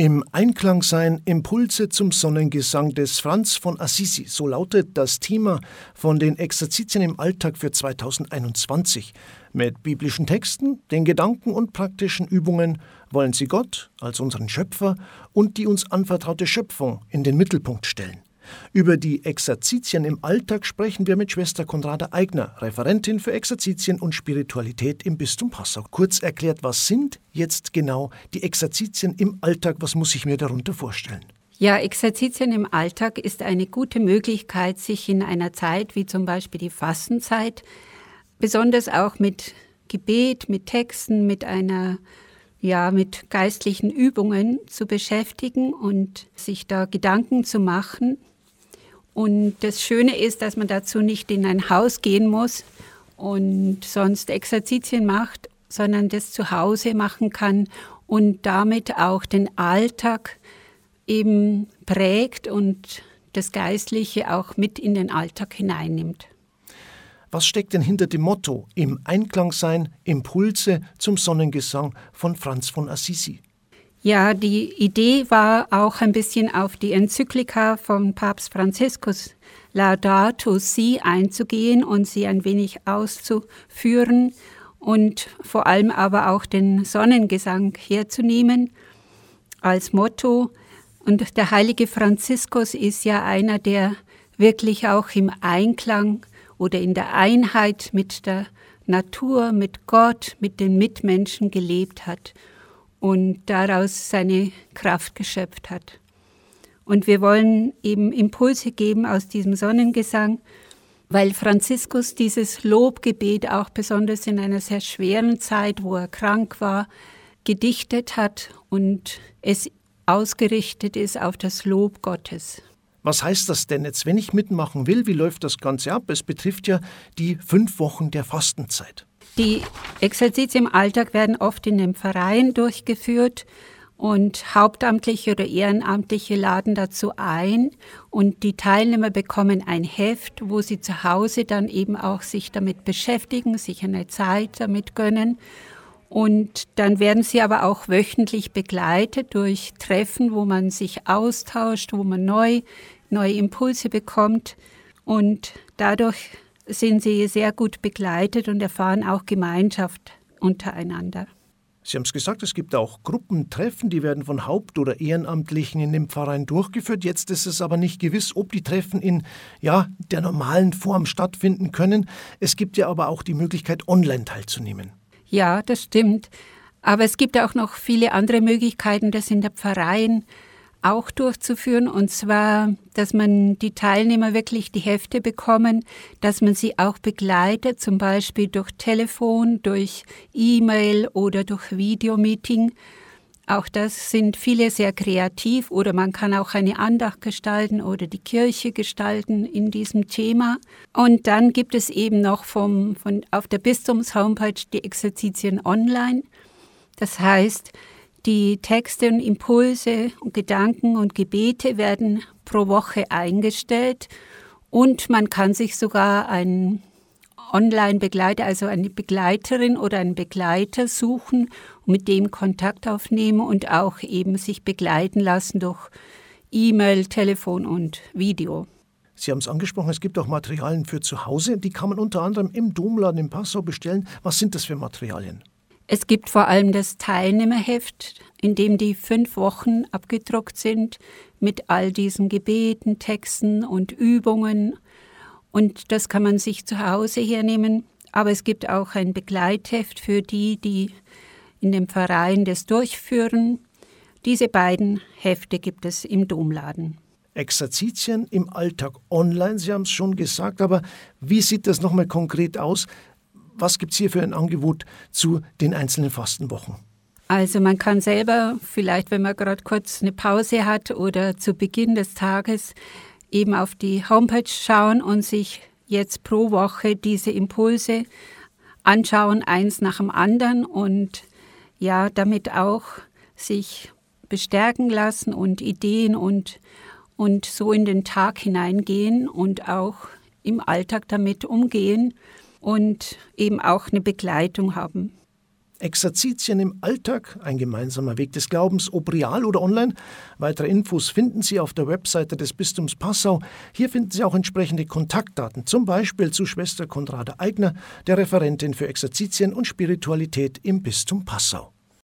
Im Einklang sein Impulse zum Sonnengesang des Franz von Assisi, so lautet das Thema von den Exerzitien im Alltag für 2021. Mit biblischen Texten, den Gedanken und praktischen Übungen wollen sie Gott als unseren Schöpfer und die uns anvertraute Schöpfung in den Mittelpunkt stellen. Über die Exerzitien im Alltag sprechen wir mit Schwester Konrada Eigner, Referentin für Exerzitien und Spiritualität im Bistum Passau. Kurz erklärt, was sind jetzt genau die Exerzitien im Alltag? Was muss ich mir darunter vorstellen? Ja, Exerzitien im Alltag ist eine gute Möglichkeit, sich in einer Zeit wie zum Beispiel die Fastenzeit, besonders auch mit Gebet, mit Texten, mit einer ja, mit geistlichen Übungen zu beschäftigen und sich da Gedanken zu machen, und das Schöne ist, dass man dazu nicht in ein Haus gehen muss und sonst Exerzitien macht, sondern das zu Hause machen kann und damit auch den Alltag eben prägt und das Geistliche auch mit in den Alltag hineinnimmt. Was steckt denn hinter dem Motto im Einklang sein, Impulse zum Sonnengesang von Franz von Assisi? Ja, die Idee war auch ein bisschen auf die Enzyklika von Papst Franziskus Laudato Si einzugehen und sie ein wenig auszuführen und vor allem aber auch den Sonnengesang herzunehmen als Motto. Und der heilige Franziskus ist ja einer, der wirklich auch im Einklang oder in der Einheit mit der Natur, mit Gott, mit den Mitmenschen gelebt hat und daraus seine Kraft geschöpft hat. Und wir wollen eben Impulse geben aus diesem Sonnengesang, weil Franziskus dieses Lobgebet auch besonders in einer sehr schweren Zeit, wo er krank war, gedichtet hat und es ausgerichtet ist auf das Lob Gottes. Was heißt das denn jetzt, wenn ich mitmachen will? Wie läuft das Ganze ab? Es betrifft ja die fünf Wochen der Fastenzeit. Die Exerzitien im Alltag werden oft in den Vereinen durchgeführt und Hauptamtliche oder Ehrenamtliche laden dazu ein und die Teilnehmer bekommen ein Heft, wo sie zu Hause dann eben auch sich damit beschäftigen, sich eine Zeit damit gönnen. Und dann werden sie aber auch wöchentlich begleitet durch Treffen, wo man sich austauscht, wo man neu, neue Impulse bekommt. Und dadurch sind sie sehr gut begleitet und erfahren auch Gemeinschaft untereinander. Sie haben es gesagt, es gibt auch Gruppentreffen, die werden von Haupt- oder Ehrenamtlichen in dem Pfarreien durchgeführt. Jetzt ist es aber nicht gewiss, ob die Treffen in ja, der normalen Form stattfinden können. Es gibt ja aber auch die Möglichkeit, online teilzunehmen. Ja, das stimmt. Aber es gibt auch noch viele andere Möglichkeiten, das in der Pfarreien auch durchzuführen, und zwar, dass man die Teilnehmer wirklich die Hefte bekommen, dass man sie auch begleitet, zum Beispiel durch Telefon, durch E-Mail oder durch Videomeeting. Auch das sind viele sehr kreativ oder man kann auch eine Andacht gestalten oder die Kirche gestalten in diesem Thema. Und dann gibt es eben noch vom, von, auf der Bistums-Homepage die Exerzitien online. Das heißt, die Texte und Impulse und Gedanken und Gebete werden pro Woche eingestellt und man kann sich sogar einen Online-Begleiter, also eine Begleiterin oder einen Begleiter suchen und mit dem Kontakt aufnehmen und auch eben sich begleiten lassen durch E-Mail, Telefon und Video. Sie haben es angesprochen, es gibt auch Materialien für zu Hause, die kann man unter anderem im Domladen in Passau bestellen. Was sind das für Materialien? Es gibt vor allem das Teilnehmerheft, in dem die fünf Wochen abgedruckt sind mit all diesen Gebeten, Texten und Übungen. Und das kann man sich zu Hause hernehmen. Aber es gibt auch ein Begleitheft für die, die in dem Verein das durchführen. Diese beiden Hefte gibt es im Domladen. Exerzitien im Alltag online, Sie haben es schon gesagt, aber wie sieht das nochmal konkret aus? Was gibt es hier für ein Angebot zu den einzelnen Fastenwochen? Also man kann selber vielleicht, wenn man gerade kurz eine Pause hat oder zu Beginn des Tages eben auf die Homepage schauen und sich jetzt pro Woche diese Impulse anschauen, eins nach dem anderen und ja, damit auch sich bestärken lassen und Ideen und, und so in den Tag hineingehen und auch im Alltag damit umgehen und eben auch eine Begleitung haben. Exerzitien im Alltag, ein gemeinsamer Weg des Glaubens, ob real oder online. Weitere Infos finden Sie auf der Webseite des Bistums Passau. Hier finden Sie auch entsprechende Kontaktdaten, zum Beispiel zu Schwester Konrade Eigner, der Referentin für Exerzitien und Spiritualität im Bistum Passau.